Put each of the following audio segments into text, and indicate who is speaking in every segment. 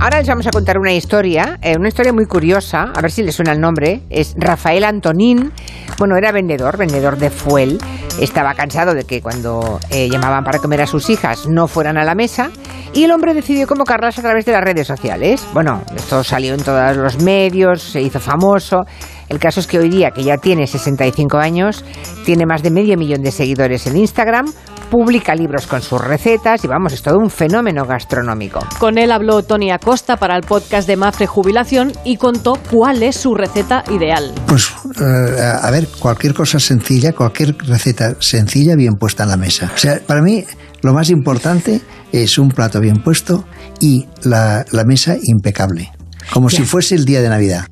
Speaker 1: Ahora les vamos a contar una historia, eh, una historia muy curiosa, a ver si le suena el nombre. Es Rafael Antonín. Bueno, era vendedor, vendedor de fuel. Estaba cansado de que cuando eh, llamaban para comer a sus hijas no fueran a la mesa. Y el hombre decidió convocarlas a través de las redes sociales. Bueno, esto salió en todos los medios, se hizo famoso. El caso es que hoy día, que ya tiene 65 años, tiene más de medio millón de seguidores en Instagram, publica libros con sus recetas y vamos, es todo un fenómeno gastronómico.
Speaker 2: Con él habló Tony Acosta para el podcast de Mafre Jubilación y contó cuál es su receta ideal.
Speaker 3: Pues, eh, a ver, cualquier cosa sencilla, cualquier receta sencilla bien puesta en la mesa. O sea, para mí lo más importante es un plato bien puesto y la, la mesa impecable, como si fuese el día de Navidad.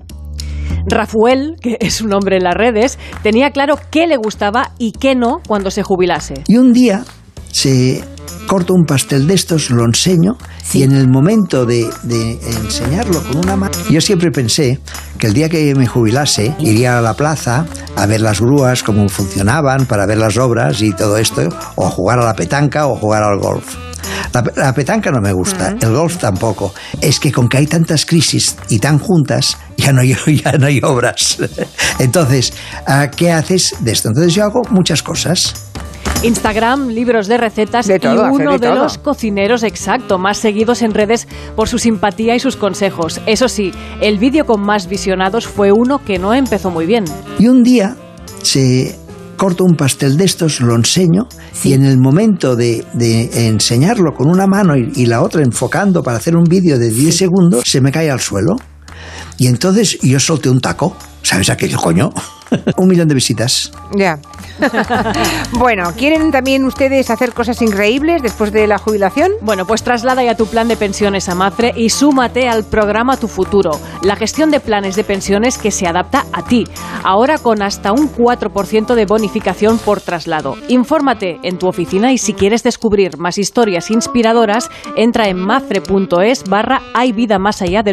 Speaker 2: Rafael, que es un hombre en las redes, tenía claro qué le gustaba y qué no cuando se jubilase.
Speaker 3: Y un día se corto un pastel de estos, lo enseño y en el momento de, de enseñarlo con una mano, yo siempre pensé que el día que me jubilase iría a la plaza a ver las grúas, cómo funcionaban, para ver las obras y todo esto, o a jugar a la petanca o a jugar al golf. La, la petanca no me gusta, el golf tampoco. Es que con que hay tantas crisis y tan juntas, ya no hay, ya no hay obras. Entonces, ¿a ¿qué haces de esto? Entonces yo hago muchas cosas.
Speaker 2: Instagram, libros de recetas
Speaker 1: De todo,
Speaker 2: y uno
Speaker 1: de
Speaker 2: los cocineros exacto más seguidos en redes por su simpatía y sus consejos. Eso sí, el vídeo con más visionados fue uno que no empezó muy bien.
Speaker 3: Y un día se corto un pastel de estos, lo enseño y en el momento de, de enseñarlo con una mano y, y la otra enfocando para hacer un vídeo de 10 segundos, se me cae al suelo. Y entonces yo solté un taco. ¿Sabes aquello, coño? un millón de visitas.
Speaker 1: Ya. bueno, ¿quieren también ustedes hacer cosas increíbles después de la jubilación?
Speaker 2: Bueno, pues traslada ya tu plan de pensiones a Mafre y súmate al programa Tu Futuro, la gestión de planes de pensiones que se adapta a ti. Ahora con hasta un 4% de bonificación por traslado. Infórmate en tu oficina y si quieres descubrir más historias inspiradoras, entra en mafre.es barra hay vida más allá de